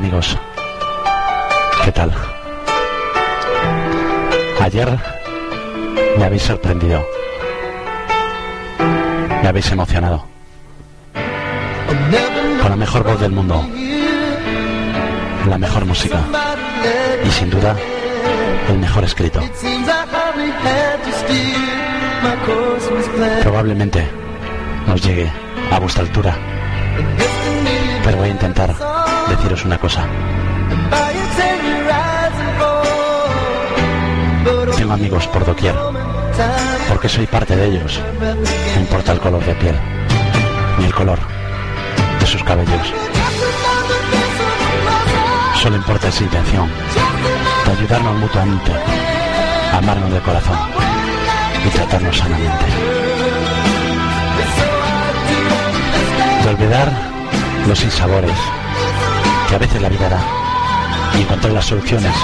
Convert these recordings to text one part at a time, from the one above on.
amigos, ¿qué tal? Ayer me habéis sorprendido, me habéis emocionado, con la mejor voz del mundo, la mejor música. Y sin duda el mejor escrito. Probablemente nos llegue a vuestra altura, pero voy a intentar deciros una cosa. Tengo amigos por doquier, porque soy parte de ellos. No importa el color de piel, ni el color de sus cabellos. Solo importa esa intención de ayudarnos mutuamente, amarnos de corazón y tratarnos sanamente. De olvidar los sinsabores que a veces la vida da y encontrar las soluciones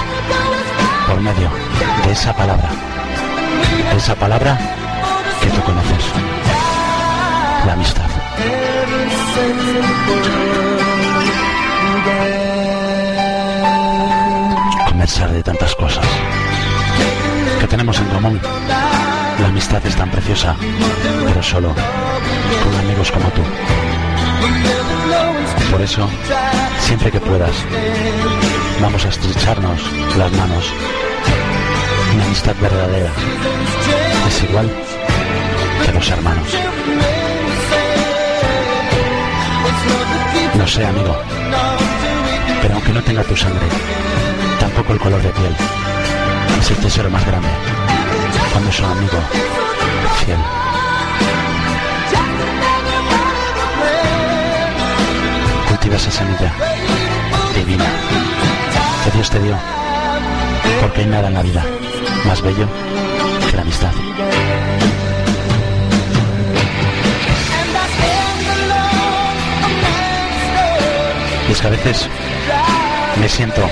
por medio de esa palabra, esa palabra que tú conoces, la amistad. Conversar de tantas cosas que tenemos en común. La amistad es tan preciosa, pero solo con amigos como tú. Por eso, siempre que puedas, vamos a estrecharnos las manos. Una amistad verdadera es igual que los hermanos. No sé, amigo, pero aunque no tenga tu sangre, tampoco el color de piel, es el tesoro más grande cuando es un amigo fiel. Esa semilla divina que Dios te dio, porque hay nada en la vida más bello que la amistad. Y es que a veces me siento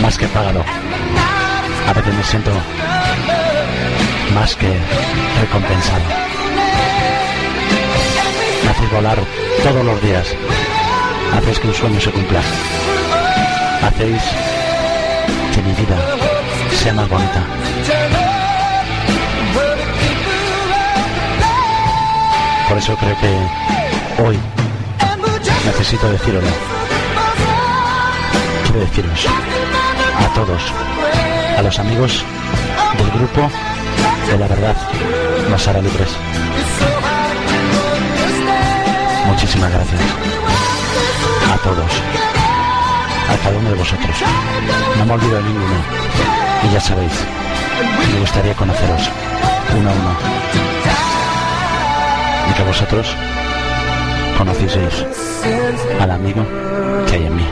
más que pagado. A veces me siento más que recompensado. Me hacéis volar todos los días. Hacéis que un sueño se cumpla. Hacéis que mi vida sea más bonita. Por eso creo que hoy necesito deciroslo. Quiero deciros a todos, a los amigos del grupo de la verdad nos hará libres. Muchísimas gracias cada uno de vosotros. No me olvido de ninguno. Y ya sabéis, me gustaría conoceros uno a uno. Y que vosotros conocieseis al amigo que hay en mí.